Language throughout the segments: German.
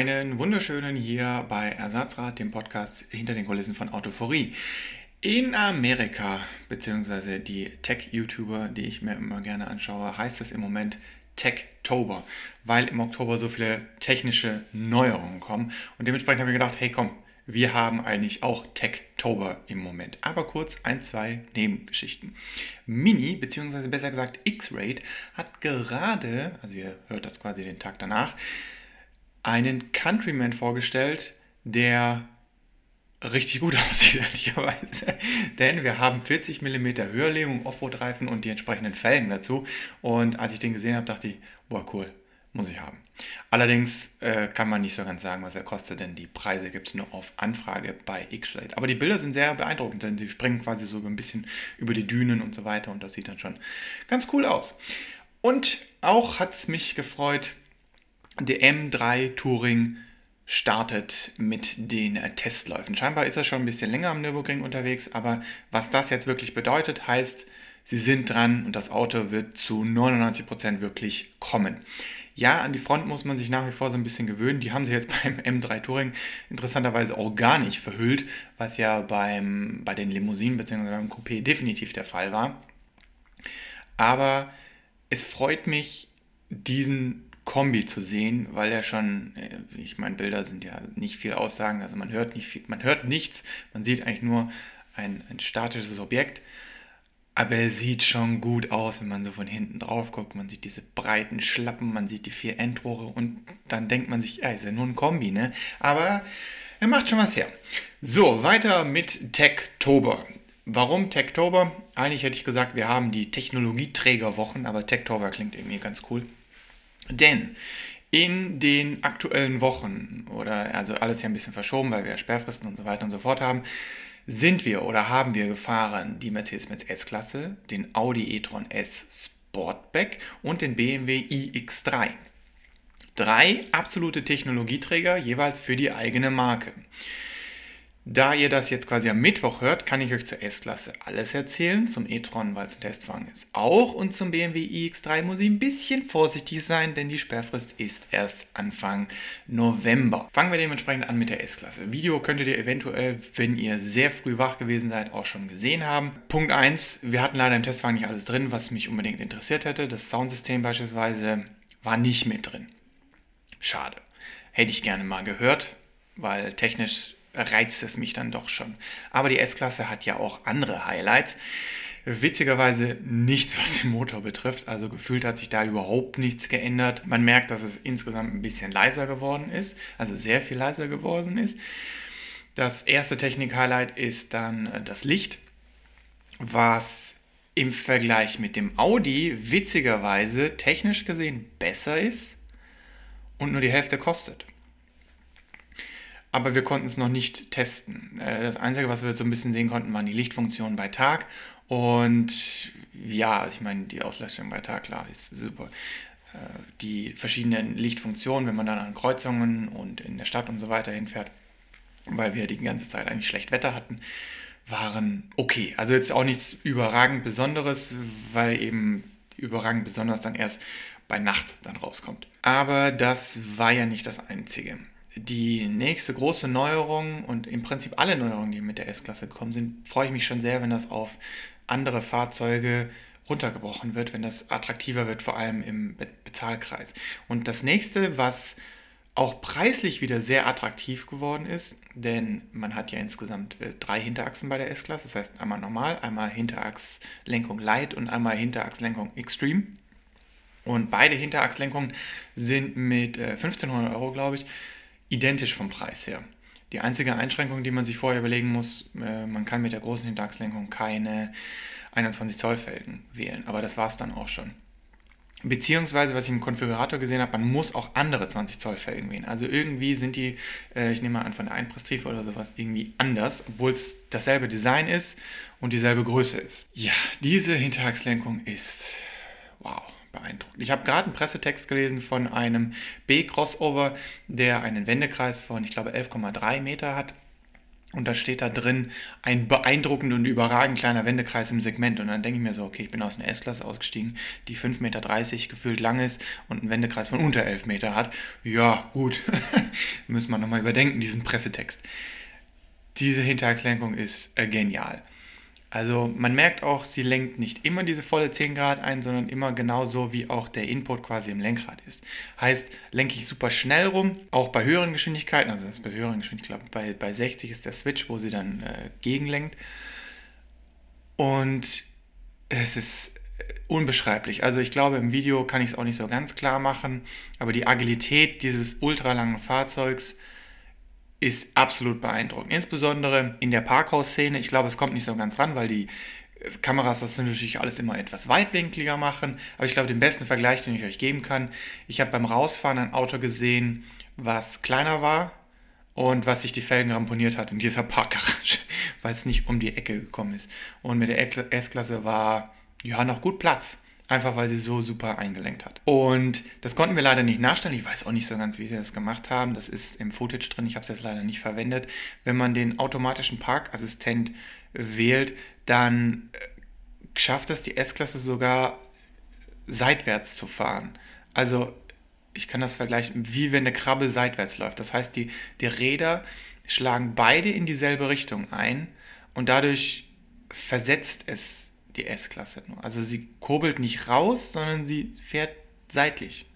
Einen wunderschönen hier bei Ersatzrad, dem Podcast hinter den Kulissen von Autophorie. In Amerika, beziehungsweise die Tech-YouTuber, die ich mir immer gerne anschaue, heißt es im Moment Techtober, weil im Oktober so viele technische Neuerungen kommen. Und dementsprechend habe ich gedacht, hey komm, wir haben eigentlich auch Techtober im Moment. Aber kurz ein, zwei Nebengeschichten. Mini, beziehungsweise besser gesagt X-Rate, hat gerade, also ihr hört das quasi den Tag danach, einen Countryman vorgestellt, der richtig gut aussieht, ehrlicherweise. Denn wir haben 40 mm Höherlegung, Offroad-Reifen und die entsprechenden Felgen dazu. Und als ich den gesehen habe, dachte ich, boah, cool, muss ich haben. Allerdings äh, kann man nicht so ganz sagen, was er kostet, denn die Preise gibt es nur auf Anfrage bei X-Rate. Aber die Bilder sind sehr beeindruckend, denn sie springen quasi so ein bisschen über die Dünen und so weiter und das sieht dann schon ganz cool aus. Und auch hat es mich gefreut, der M3 Touring startet mit den Testläufen. Scheinbar ist er schon ein bisschen länger am Nürburgring unterwegs, aber was das jetzt wirklich bedeutet, heißt, sie sind dran und das Auto wird zu 99% wirklich kommen. Ja, an die Front muss man sich nach wie vor so ein bisschen gewöhnen. Die haben sie jetzt beim M3 Touring interessanterweise auch gar nicht verhüllt, was ja beim, bei den Limousinen bzw. beim Coupé definitiv der Fall war. Aber es freut mich, diesen Kombi zu sehen, weil er schon, äh, ich meine, Bilder sind ja nicht viel aussagen, also man hört nicht viel, man hört nichts, man sieht eigentlich nur ein, ein statisches Objekt, aber er sieht schon gut aus, wenn man so von hinten drauf guckt. Man sieht diese breiten Schlappen, man sieht die vier Endrohre und dann denkt man sich, ja, ist ja nur ein Kombi, ne? Aber er macht schon was her. So, weiter mit Techtober. Warum Techtober? Eigentlich hätte ich gesagt, wir haben die Technologieträgerwochen, aber Techtober klingt irgendwie ganz cool. Denn in den aktuellen Wochen, oder also alles ja ein bisschen verschoben, weil wir Sperrfristen und so weiter und so fort haben, sind wir oder haben wir gefahren die Mercedes-Benz S-Klasse, den Audi e-tron S Sportback und den BMW iX3. Drei absolute Technologieträger, jeweils für die eigene Marke. Da ihr das jetzt quasi am Mittwoch hört, kann ich euch zur S-Klasse alles erzählen, zum e-tron, weil es ein Testwagen ist, auch und zum BMW iX3 muss ich ein bisschen vorsichtig sein, denn die Sperrfrist ist erst Anfang November. Fangen wir dementsprechend an mit der S-Klasse. Video könntet ihr eventuell, wenn ihr sehr früh wach gewesen seid, auch schon gesehen haben. Punkt 1, wir hatten leider im Testwagen nicht alles drin, was mich unbedingt interessiert hätte. Das Soundsystem beispielsweise war nicht mit drin. Schade. Hätte ich gerne mal gehört, weil technisch reizt es mich dann doch schon. Aber die S-Klasse hat ja auch andere Highlights. Witzigerweise nichts, was den Motor betrifft. Also gefühlt hat sich da überhaupt nichts geändert. Man merkt, dass es insgesamt ein bisschen leiser geworden ist, also sehr viel leiser geworden ist. Das erste Technik-Highlight ist dann äh, das Licht, was im Vergleich mit dem Audi witzigerweise technisch gesehen besser ist und nur die Hälfte kostet aber wir konnten es noch nicht testen. Äh, das Einzige, was wir so ein bisschen sehen konnten, waren die Lichtfunktionen bei Tag. Und ja, also ich meine, die Ausleuchtung bei Tag, klar, ist super. Äh, die verschiedenen Lichtfunktionen, wenn man dann an Kreuzungen und in der Stadt und so weiter hinfährt, weil wir die ganze Zeit eigentlich schlecht Wetter hatten, waren okay. Also jetzt auch nichts überragend Besonderes, weil eben überragend besonders dann erst bei Nacht dann rauskommt. Aber das war ja nicht das Einzige die nächste große Neuerung und im Prinzip alle Neuerungen, die mit der S-Klasse gekommen sind, freue ich mich schon sehr, wenn das auf andere Fahrzeuge runtergebrochen wird, wenn das attraktiver wird, vor allem im Be Bezahlkreis. Und das nächste, was auch preislich wieder sehr attraktiv geworden ist, denn man hat ja insgesamt äh, drei Hinterachsen bei der S-Klasse, das heißt einmal normal, einmal Hinterachslenkung Light und einmal Hinterachslenkung Extreme. Und beide Hinterachslenkungen sind mit äh, 1500 Euro, glaube ich, identisch vom Preis her. Die einzige Einschränkung, die man sich vorher überlegen muss, äh, man kann mit der großen Hinterachslenkung keine 21 Zoll Felgen wählen, aber das war es dann auch schon. Beziehungsweise, was ich im Konfigurator gesehen habe, man muss auch andere 20 Zoll Felgen wählen. Also irgendwie sind die, äh, ich nehme mal an, von der Einpresstiefe oder sowas irgendwie anders, obwohl es dasselbe Design ist und dieselbe Größe ist. Ja, diese Hinterachslenkung ist wow beeindruckt. Ich habe gerade einen Pressetext gelesen von einem B-Crossover, der einen Wendekreis von, ich glaube, 11,3 Meter hat. Und da steht da drin ein beeindruckend und überragend kleiner Wendekreis im Segment. Und dann denke ich mir so, okay, ich bin aus einer S-Klasse ausgestiegen, die 5,30 Meter gefühlt lang ist und einen Wendekreis von unter 11 Meter hat. Ja, gut. Müssen wir nochmal überdenken, diesen Pressetext. Diese Hinterachslenkung ist äh, genial. Also man merkt auch, sie lenkt nicht immer diese volle 10 Grad ein, sondern immer genauso wie auch der Input quasi im Lenkrad ist. Heißt, lenke ich super schnell rum, auch bei höheren Geschwindigkeiten, also das bei höheren Geschwindigkeiten, bei, bei 60 ist der Switch, wo sie dann äh, gegenlenkt. Und es ist äh, unbeschreiblich. Also ich glaube, im Video kann ich es auch nicht so ganz klar machen, aber die Agilität dieses ultralangen Fahrzeugs ist absolut beeindruckend. Insbesondere in der Parkhaus-Szene. Ich glaube, es kommt nicht so ganz ran, weil die äh, Kameras das natürlich alles immer etwas weitwinkliger machen. Aber ich glaube, den besten Vergleich, den ich euch geben kann, ich habe beim Rausfahren ein Auto gesehen, was kleiner war und was sich die Felgen ramponiert hat in dieser Parkgarage, weil es nicht um die Ecke gekommen ist. Und mit der S-Klasse war ja noch gut Platz. Einfach weil sie so super eingelenkt hat. Und das konnten wir leider nicht nachstellen. Ich weiß auch nicht so ganz, wie sie das gemacht haben. Das ist im Footage drin. Ich habe es jetzt leider nicht verwendet. Wenn man den automatischen Parkassistent wählt, dann äh, schafft es die S-Klasse sogar seitwärts zu fahren. Also ich kann das vergleichen, wie wenn eine Krabbe seitwärts läuft. Das heißt, die, die Räder schlagen beide in dieselbe Richtung ein und dadurch versetzt es die S-Klasse nur. Also sie kurbelt nicht raus, sondern sie fährt seitlich.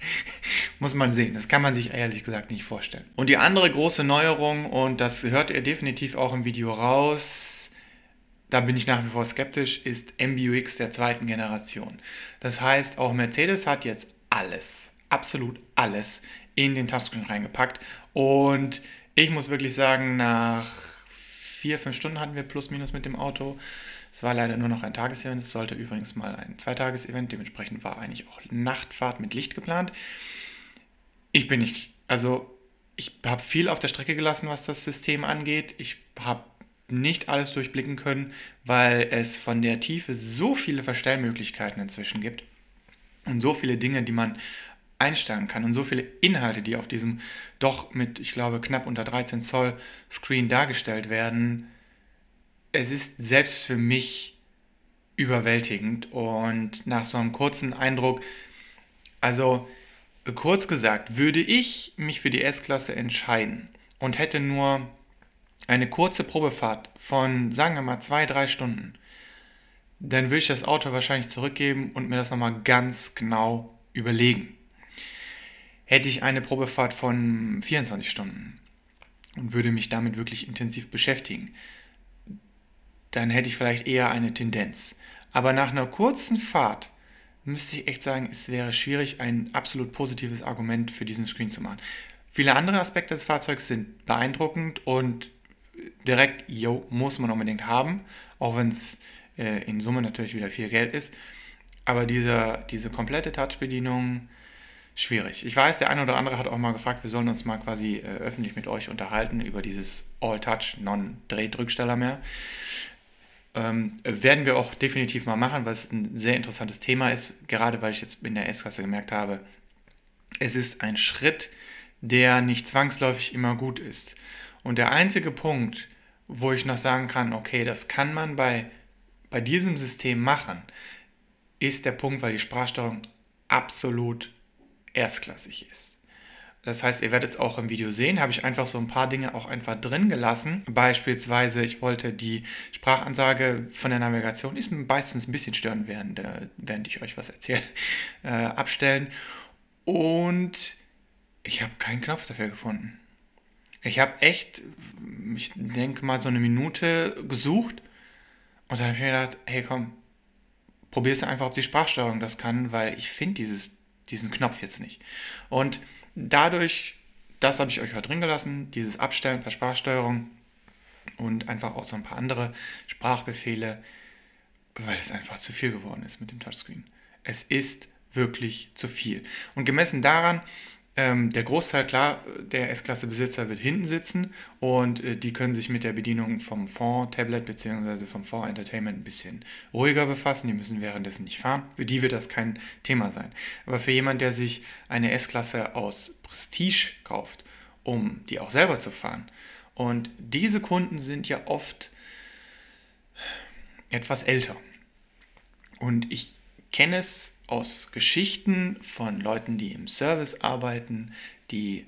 Muss man sehen. Das kann man sich ehrlich gesagt nicht vorstellen. Und die andere große Neuerung, und das hört ihr definitiv auch im Video raus, da bin ich nach wie vor skeptisch, ist MBUX der zweiten Generation. Das heißt, auch Mercedes hat jetzt alles, absolut alles in den Touchscreen reingepackt. Und ich muss wirklich sagen, nach vier, fünf Stunden hatten wir plus minus mit dem Auto. Es war leider nur noch ein Tagesevent. Es sollte übrigens mal ein Zweitagesevent. Dementsprechend war eigentlich auch Nachtfahrt mit Licht geplant. Ich bin nicht, also ich habe viel auf der Strecke gelassen, was das System angeht. Ich habe nicht alles durchblicken können, weil es von der Tiefe so viele Verstellmöglichkeiten inzwischen gibt und so viele Dinge, die man einstellen kann und so viele Inhalte, die auf diesem doch mit, ich glaube, knapp unter 13 Zoll Screen dargestellt werden, es ist selbst für mich überwältigend und nach so einem kurzen Eindruck, also kurz gesagt, würde ich mich für die S-Klasse entscheiden und hätte nur eine kurze Probefahrt von, sagen wir mal, zwei, drei Stunden, dann würde ich das Auto wahrscheinlich zurückgeben und mir das nochmal ganz genau überlegen. Hätte ich eine Probefahrt von 24 Stunden und würde mich damit wirklich intensiv beschäftigen, dann hätte ich vielleicht eher eine Tendenz. Aber nach einer kurzen Fahrt müsste ich echt sagen, es wäre schwierig, ein absolut positives Argument für diesen Screen zu machen. Viele andere Aspekte des Fahrzeugs sind beeindruckend und direkt, yo, muss man unbedingt haben, auch wenn es äh, in Summe natürlich wieder viel Geld ist. Aber diese, diese komplette Touch-Bedienung, schwierig. Ich weiß, der eine oder andere hat auch mal gefragt, wir sollen uns mal quasi äh, öffentlich mit euch unterhalten über dieses All-Touch, Non-Drehdrücksteller mehr. Ähm, werden wir auch definitiv mal machen, weil es ein sehr interessantes Thema ist, gerade weil ich jetzt in der S-Klasse gemerkt habe, es ist ein Schritt, der nicht zwangsläufig immer gut ist. Und der einzige Punkt, wo ich noch sagen kann, okay, das kann man bei, bei diesem System machen, ist der Punkt, weil die Sprachsteuerung absolut erstklassig ist. Das heißt, ihr werdet es auch im Video sehen, habe ich einfach so ein paar Dinge auch einfach drin gelassen. Beispielsweise, ich wollte die Sprachansage von der Navigation, ist meistens ein bisschen störend, während, äh, während ich euch was erzähle, äh, abstellen. Und ich habe keinen Knopf dafür gefunden. Ich habe echt, ich denke mal, so eine Minute gesucht und dann habe ich mir gedacht, hey komm, probier es einfach, ob die Sprachsteuerung das kann, weil ich finde diesen Knopf jetzt nicht. Und dadurch, das habe ich euch heute drin gelassen, dieses Abstellen per Sprachsteuerung und einfach auch so ein paar andere Sprachbefehle, weil es einfach zu viel geworden ist mit dem Touchscreen. Es ist wirklich zu viel. Und gemessen daran, ähm, der Großteil, klar, der S-Klasse-Besitzer wird hinten sitzen und äh, die können sich mit der Bedienung vom Fond-Tablet bzw. vom Fond-Entertainment ein bisschen ruhiger befassen. Die müssen währenddessen nicht fahren. Für die wird das kein Thema sein. Aber für jemanden, der sich eine S-Klasse aus Prestige kauft, um die auch selber zu fahren Und diese Kunden sind ja oft etwas älter. Und ich kenne es aus Geschichten von Leuten, die im Service arbeiten, die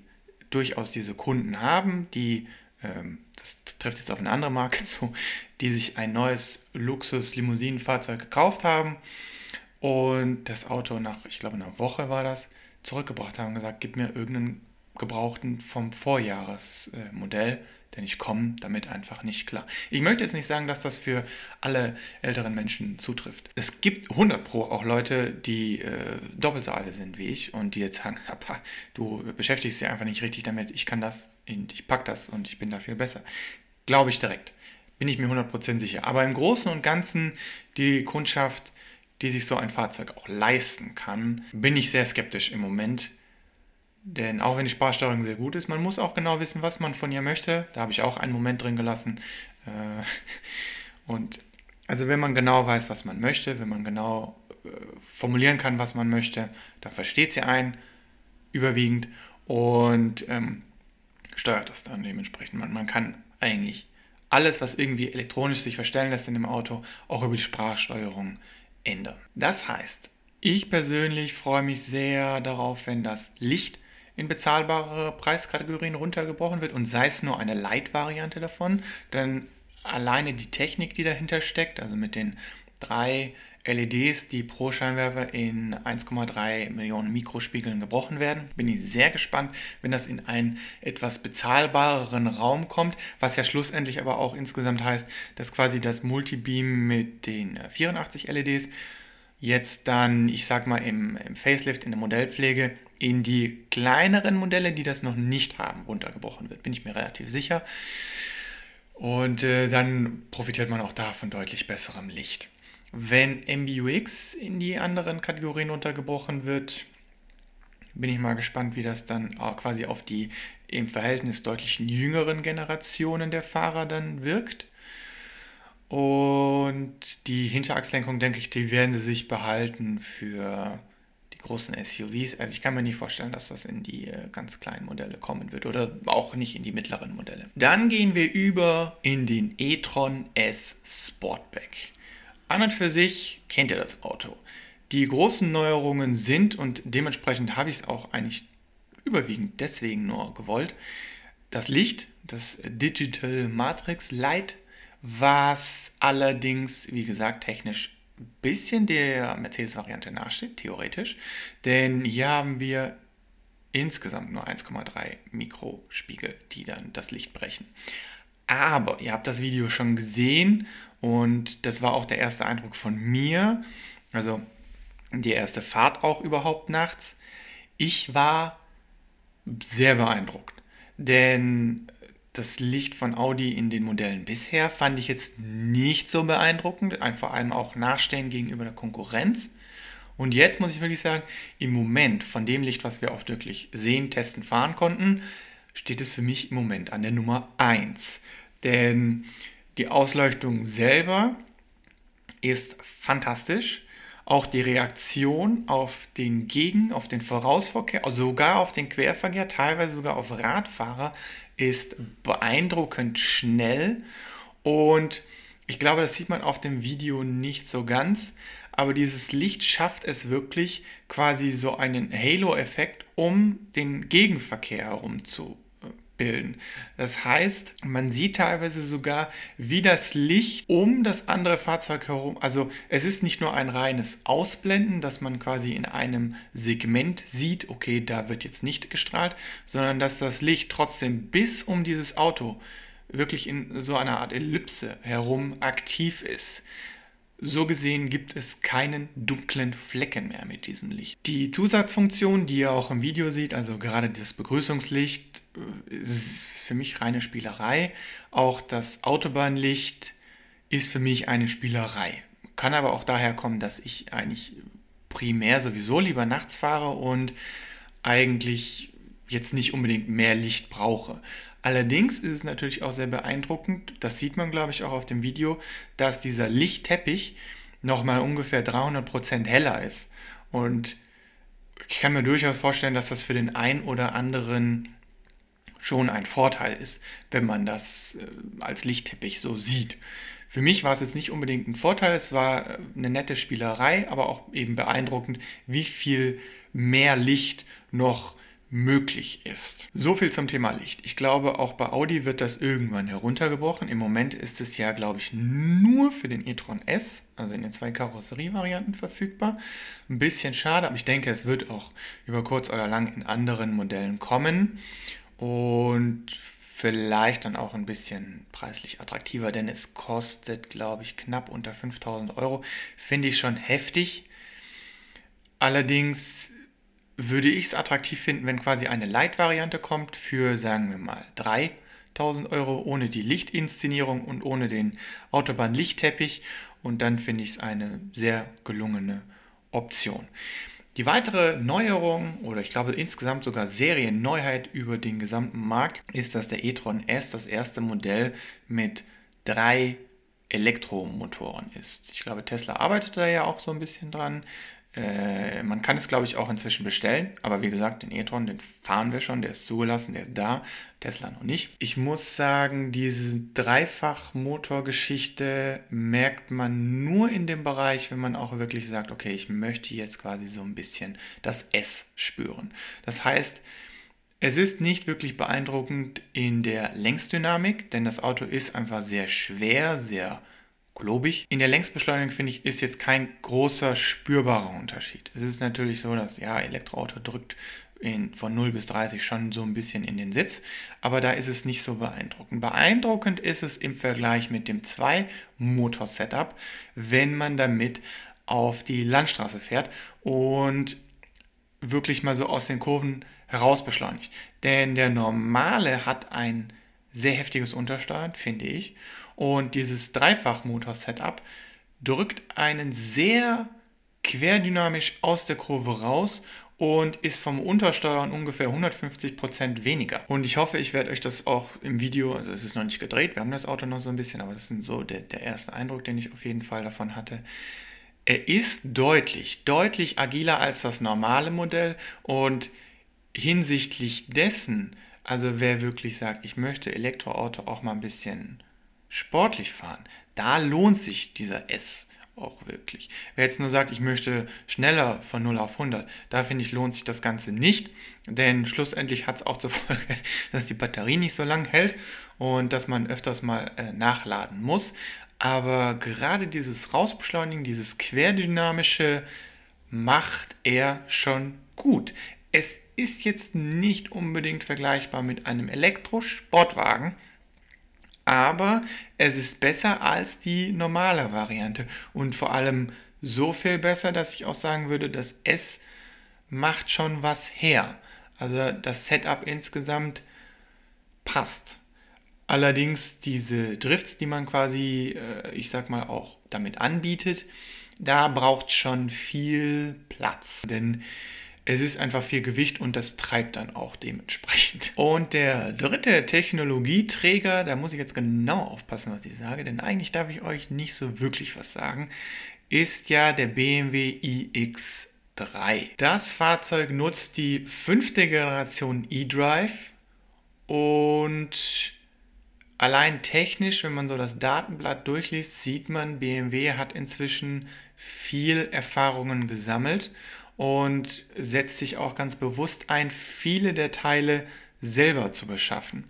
durchaus diese Kunden haben, die, ähm, das trifft jetzt auf eine andere Marke zu, die sich ein neues Luxus-Limousinenfahrzeug gekauft haben und das Auto nach, ich glaube, einer Woche war das, zurückgebracht haben und gesagt, gib mir irgendeinen gebrauchten vom Vorjahresmodell, denn ich komme damit einfach nicht klar. Ich möchte jetzt nicht sagen, dass das für alle älteren Menschen zutrifft. Es gibt 100 Pro auch Leute, die äh, doppelt so alt sind wie ich und die jetzt sagen, du beschäftigst dich einfach nicht richtig damit, ich kann das, ich pack das und ich bin da viel besser. Glaube ich direkt. Bin ich mir 100% sicher. Aber im Großen und Ganzen die Kundschaft, die sich so ein Fahrzeug auch leisten kann, bin ich sehr skeptisch im Moment denn auch wenn die Sparsteuerung sehr gut ist, man muss auch genau wissen, was man von ihr möchte. Da habe ich auch einen Moment drin gelassen. Äh, und also wenn man genau weiß, was man möchte, wenn man genau äh, formulieren kann, was man möchte, da versteht sie ein, überwiegend, und ähm, steuert das dann dementsprechend. Man, man kann eigentlich alles, was irgendwie elektronisch sich verstellen lässt in dem Auto, auch über die Sprachsteuerung ändern. Das heißt, ich persönlich freue mich sehr darauf, wenn das Licht in bezahlbare Preiskategorien runtergebrochen wird und sei es nur eine Light-Variante davon, dann alleine die Technik, die dahinter steckt, also mit den drei LEDs, die pro Scheinwerfer in 1,3 Millionen Mikrospiegeln gebrochen werden. Bin ich sehr gespannt, wenn das in einen etwas bezahlbareren Raum kommt, was ja schlussendlich aber auch insgesamt heißt, dass quasi das Multibeam mit den 84 LEDs jetzt dann, ich sag mal, im, im Facelift, in der Modellpflege in die kleineren Modelle, die das noch nicht haben, runtergebrochen wird. Bin ich mir relativ sicher. Und äh, dann profitiert man auch da von deutlich besserem Licht. Wenn MBUX in die anderen Kategorien untergebrochen wird, bin ich mal gespannt, wie das dann quasi auf die im Verhältnis deutlich jüngeren Generationen der Fahrer dann wirkt. Und die Hinterachslenkung, denke ich, die werden sie sich behalten für die großen SUVs. Also ich kann mir nicht vorstellen, dass das in die äh, ganz kleinen Modelle kommen wird oder auch nicht in die mittleren Modelle. Dann gehen wir über in den e-tron S Sportback. An und für sich kennt ihr das Auto. Die großen Neuerungen sind und dementsprechend habe ich es auch eigentlich überwiegend deswegen nur gewollt. Das Licht, das Digital Matrix Light, was allerdings, wie gesagt, technisch bisschen der Mercedes-Variante nachsteht, theoretisch. Denn hier haben wir insgesamt nur 1,3 Mikrospiegel, die dann das Licht brechen. Aber ihr habt das Video schon gesehen und das war auch der erste Eindruck von mir. Also die erste Fahrt auch überhaupt nachts. Ich war sehr beeindruckt, denn das Licht von Audi in den Modellen bisher fand ich jetzt nicht so beeindruckend, vor allem auch Nachstehen gegenüber der Konkurrenz. Und jetzt muss ich wirklich sagen, im Moment von dem Licht, was wir auch wirklich sehen, testen, fahren konnten, steht es für mich im Moment an der Nummer 1. Denn die Ausleuchtung selber ist fantastisch. Auch die Reaktion auf den Gegen-, auf den Vorausverkehr, sogar auf den Querverkehr, teilweise sogar auf Radfahrer ist beeindruckend schnell. Und ich glaube, das sieht man auf dem Video nicht so ganz, aber dieses Licht schafft es wirklich quasi so einen Halo-Effekt um den Gegenverkehr herum zu bilden. Das heißt, man sieht teilweise sogar, wie das Licht um das andere Fahrzeug herum, also es ist nicht nur ein reines Ausblenden, dass man quasi in einem Segment sieht, okay, da wird jetzt nicht gestrahlt, sondern dass das Licht trotzdem bis um dieses Auto wirklich in so einer Art Ellipse herum aktiv ist. So gesehen gibt es keinen dunklen Flecken mehr mit diesem Licht. Die Zusatzfunktion, die ihr auch im Video seht, also gerade das Begrüßungslicht, äh, ist für mich reine Spielerei. Auch das Autobahnlicht ist für mich eine Spielerei. Kann aber auch daher kommen, dass ich eigentlich primär sowieso lieber nachts fahre und eigentlich jetzt nicht unbedingt mehr Licht brauche. Allerdings ist es natürlich auch sehr beeindruckend, das sieht man glaube ich auch auf dem Video, dass dieser Lichtteppich nochmal ungefähr 300% heller ist. Und ich kann mir durchaus vorstellen, dass das für den einen oder anderen schon ein Vorteil ist, wenn man das äh, als Lichtteppich so sieht. Für mich war es jetzt nicht unbedingt ein Vorteil, es war äh, eine nette Spielerei, aber auch eben beeindruckend, wie viel mehr Licht noch möglich ist. So viel zum Thema Licht. Ich glaube, auch bei Audi wird das irgendwann heruntergebrochen. Im Moment ist es ja, glaube ich, nur für den e-tron S, also in den zwei Karosserievarianten verfügbar. Ein bisschen schade, aber ich denke, es wird auch über kurz oder lang in anderen Modellen kommen und vielleicht dann auch ein bisschen preislich attraktiver, denn es kostet, glaube ich, knapp unter 5000 Euro. Finde ich schon heftig. Allerdings würde ich es attraktiv finden, wenn quasi eine Light-Variante kommt für, sagen wir mal, 3000 Euro ohne die Lichtinszenierung und ohne den Autobahn-Lichtteppich. Und dann finde ich es eine sehr gelungene Option. Die weitere Neuerung oder ich glaube insgesamt sogar Serienneuheit über den gesamten Markt ist, dass der e-tron S das erste Modell mit drei Elektromotoren ist. Ich glaube, Tesla arbeitet da ja auch so ein bisschen dran. Äh, man kann es, glaube ich, auch inzwischen bestellen. Aber wie gesagt, den e-tron, den fahren wir schon, der ist zugelassen, der ist da. Tesla noch nicht. Ich muss sagen, diese Dreifachmotorgeschichte merkt man nur in dem Bereich, wenn man auch wirklich sagt, okay, ich möchte jetzt quasi so ein bisschen das S spüren. Das heißt, es ist nicht wirklich beeindruckend in der Längsdynamik, denn das Auto ist einfach sehr schwer, sehr globig. In der Längsbeschleunigung finde ich, ist jetzt kein großer spürbarer Unterschied. Es ist natürlich so, dass ja, Elektroauto drückt in, von 0 bis 30 schon so ein bisschen in den Sitz, aber da ist es nicht so beeindruckend. Beeindruckend ist es im Vergleich mit dem 2-Motor-Setup, wenn man damit auf die Landstraße fährt und wirklich mal so aus den Kurven heraus beschleunigt. Denn der normale hat ein sehr heftiges Untersteuern, finde ich. Und dieses Dreifachmotor-Setup drückt einen sehr querdynamisch aus der Kurve raus und ist vom Untersteuern ungefähr 150% weniger. Und ich hoffe, ich werde euch das auch im Video, also es ist noch nicht gedreht, wir haben das Auto noch so ein bisschen, aber das ist so der, der erste Eindruck, den ich auf jeden Fall davon hatte. Er ist deutlich, deutlich agiler als das normale Modell und hinsichtlich dessen, also wer wirklich sagt, ich möchte Elektroauto auch mal ein bisschen sportlich fahren, da lohnt sich dieser S auch wirklich. Wer jetzt nur sagt, ich möchte schneller von 0 auf 100, da finde ich, lohnt sich das Ganze nicht, denn schlussendlich hat es auch zur Folge, dass die Batterie nicht so lang hält und dass man öfters mal äh, nachladen muss. Aber gerade dieses Rausbeschleunigen, dieses querdynamische, macht er schon gut. Es ist jetzt nicht unbedingt vergleichbar mit einem Elektrosportwagen, aber es ist besser als die normale Variante und vor allem so viel besser, dass ich auch sagen würde, das S macht schon was her. Also das Setup insgesamt passt. Allerdings diese Drifts, die man quasi, äh, ich sag mal, auch damit anbietet, da braucht schon viel Platz. Denn es ist einfach viel Gewicht und das treibt dann auch dementsprechend. Und der dritte Technologieträger, da muss ich jetzt genau aufpassen, was ich sage, denn eigentlich darf ich euch nicht so wirklich was sagen, ist ja der BMW iX3. Das Fahrzeug nutzt die fünfte Generation eDrive und allein technisch, wenn man so das Datenblatt durchliest, sieht man, BMW hat inzwischen viel Erfahrungen gesammelt und setzt sich auch ganz bewusst ein, viele der Teile selber zu beschaffen.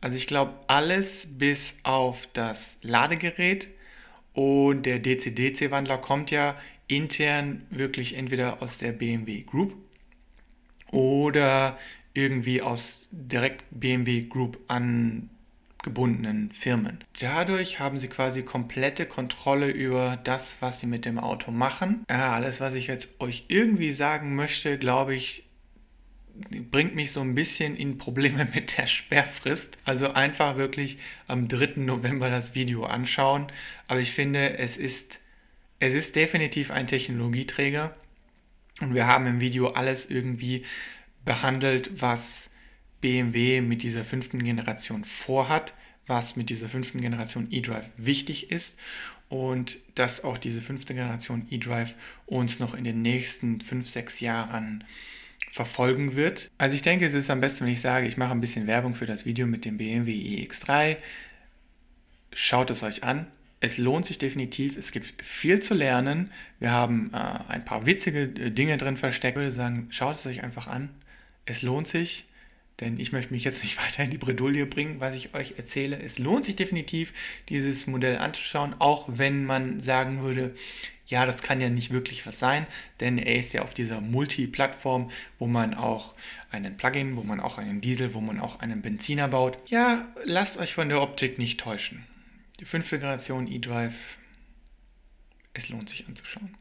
Also ich glaube, alles bis auf das Ladegerät und der DC-DC-Wandler kommt ja intern wirklich entweder aus der BMW Group oder irgendwie aus direkt BMW Group an gebundenen Firmen. Dadurch haben sie quasi komplette Kontrolle über das, was sie mit dem Auto machen. Ja, alles, was ich jetzt euch irgendwie sagen möchte, glaube ich, bringt mich so ein bisschen in Probleme mit der Sperrfrist. Also einfach wirklich am 3. November das Video anschauen. Aber ich finde, es ist, es ist definitiv ein Technologieträger. Und wir haben im Video alles irgendwie behandelt, was BMW mit dieser fünften Generation vorhat, was mit dieser fünften Generation eDrive wichtig ist und dass auch diese fünfte Generation eDrive uns noch in den nächsten fünf, sechs Jahren verfolgen wird. Also ich denke, es ist am besten, wenn ich sage, ich mache ein bisschen Werbung für das Video mit dem BMW iX3. Schaut es euch an. Es lohnt sich definitiv. Es gibt viel zu lernen. Wir haben äh, ein paar witzige äh, Dinge drin versteckt. Ich würde sagen, schaut es euch einfach an. Es lohnt sich, denn ich möchte mich jetzt nicht weiter in die Bredouille bringen, was ich euch erzähle. Es lohnt sich definitiv, dieses Modell anzuschauen, auch wenn man sagen würde, ja, das kann ja nicht wirklich was sein, denn er ist ja auf dieser Multi-Plattform, wo man auch einen Plugin, wo man auch einen Diesel, wo man auch einen Benziner baut. Ja, lasst euch von der Optik nicht täuschen. Die fünfte Generation eDrive, es lohnt sich anzuschauen.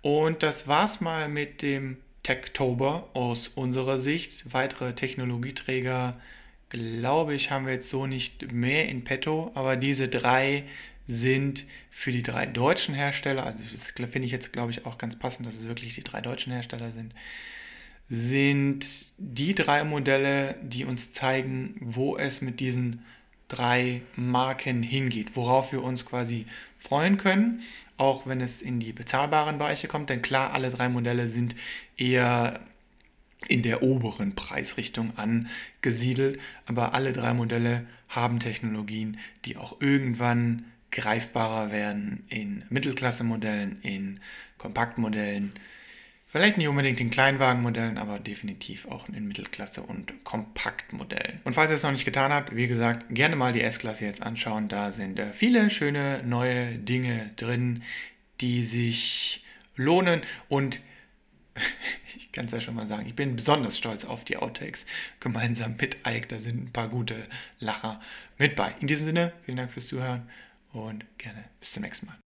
Und das war's mal mit dem Techtober aus unserer Sicht. Weitere Technologieträger, glaube ich, haben wir jetzt so nicht mehr in petto, aber diese drei sind für die drei deutschen Hersteller, also das finde ich jetzt, glaube ich, auch ganz passend, dass es wirklich die drei deutschen Hersteller sind, sind die drei Modelle, die uns zeigen, wo es mit diesen drei Marken hingeht, worauf wir uns quasi freuen können, auch wenn es in die bezahlbaren Bereiche kommt. Denn klar, alle drei Modelle sind eher in der oberen Preisrichtung angesiedelt, aber alle drei Modelle haben Technologien, die auch irgendwann greifbarer werden in Mittelklasse-Modellen, in Kompaktmodellen. Vielleicht nicht unbedingt in Kleinwagenmodellen, aber definitiv auch in Mittelklasse- und Kompaktmodellen. Und falls ihr es noch nicht getan habt, wie gesagt, gerne mal die S-Klasse jetzt anschauen. Da sind äh, viele schöne neue Dinge drin, die sich lohnen. Und ich kann es ja schon mal sagen, ich bin besonders stolz auf die Outtakes gemeinsam mit Ike. Da sind ein paar gute Lacher mit bei. In diesem Sinne, vielen Dank fürs Zuhören und gerne bis zum nächsten Mal.